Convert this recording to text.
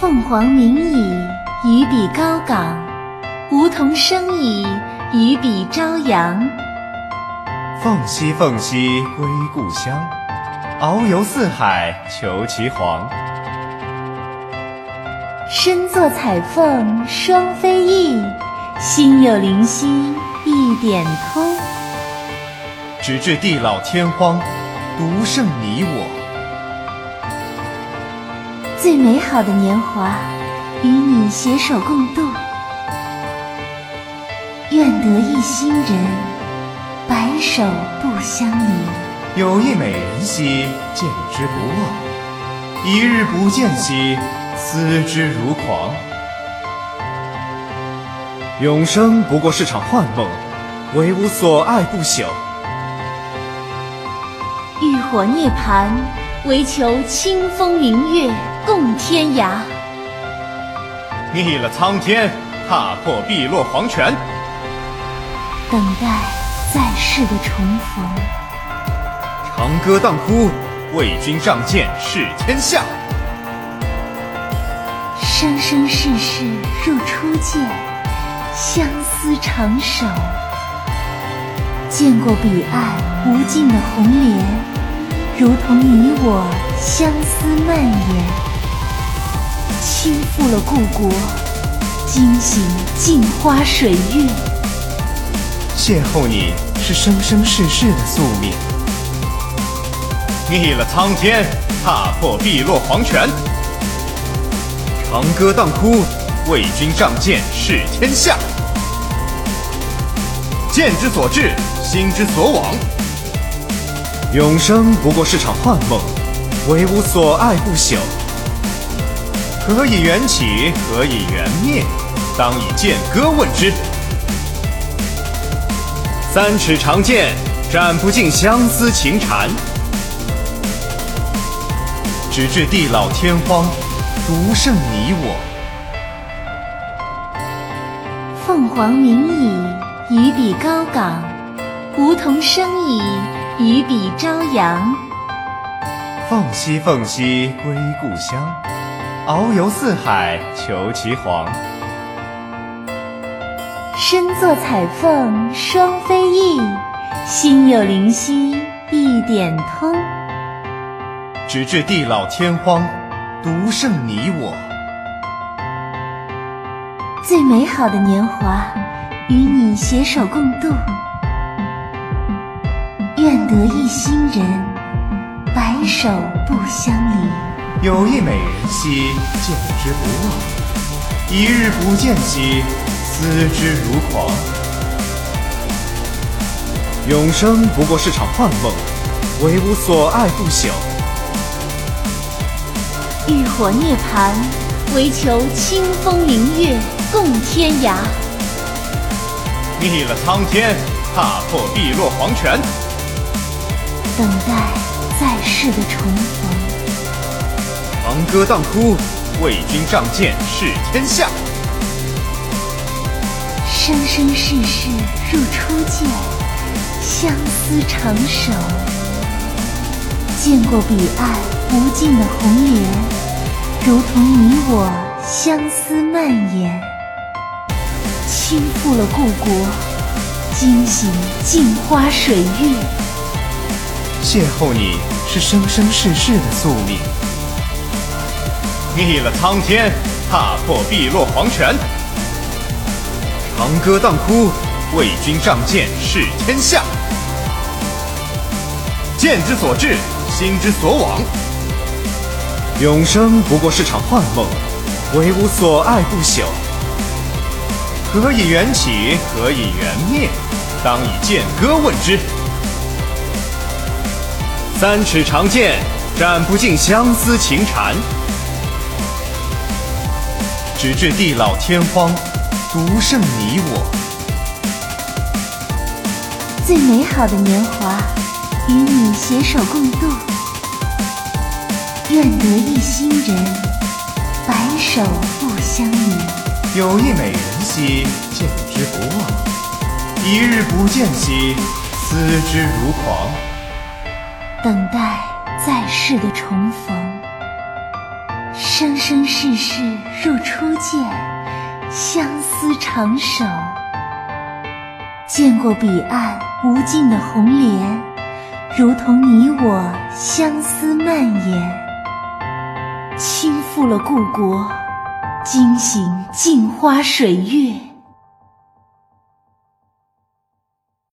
凤凰鸣矣，于彼高岗；梧桐生矣，于彼朝阳。凤兮凤兮，归故乡。遨游四海，求其凰。身作彩凤双飞翼，心有灵犀一点通。直至地老天荒，独剩你我。最美好的年华，与你携手共度。愿得一心人，白首不相离。有一美人兮，见之不忘；一日不见兮，思之如狂。永生不过是场幻梦，唯吾所爱不朽。浴火涅槃，唯求清风明月。共天涯，逆了苍天，踏破碧落黄泉，等待在世的重逢。长歌当哭，为君仗剑试天下。生生世世入初见，相思长守。见过彼岸无尽的红莲，如同你我相思蔓延。倾覆了故国，惊醒镜花水月。邂逅你是生生世世的宿命。逆了苍天，踏破碧落黄泉。长歌当哭，为君仗剑试天下。剑之所至，心之所往。永生不过是场幻梦，唯吾所爱不朽。何以缘起？何以缘灭？当以剑歌问之。三尺长剑，斩不尽相思情缠。直至地老天荒，独剩你我。凤凰鸣矣，于彼高岗；梧桐生矣，于彼朝阳。凤兮凤兮，归故乡。遨游四海，求其凰。身作彩凤双飞翼，心有灵犀一点通。直至地老天荒，独剩你我。最美好的年华，与你携手共度。愿得一心人，白首不相离。有一美人兮，见之不忘；一日不见兮，思之如狂。永生不过是场幻梦，唯吾所爱不朽。浴火涅槃，唯求清风明月共天涯。逆了苍天，踏破碧落黄泉，等待在世的重逢。长歌当哭，为君仗剑试天下。生生世世如初见，相思长守。见过彼岸无尽的红莲，如同你我相思蔓延。倾覆了故国，惊醒镜花水月。邂逅你是生生世世的宿命。逆了苍天，踏破碧落黄泉。长歌当哭，为君仗剑试天下。剑之所至，心之所往。永生不过是场幻梦，唯吾所爱不朽。何以缘起？何以缘灭？当以剑歌问之。三尺长剑，斩不尽相思情缠。直至地老天荒，独剩你我。最美好的年华，与你携手共度。愿得一心人，白首不相离。有一美人兮，见之不忘；一日不见兮，思之如狂。等待在世的重逢。生生世世若初见，相思长守。见过彼岸无尽的红莲，如同你我相思蔓延。倾覆了故国，惊醒镜花水月。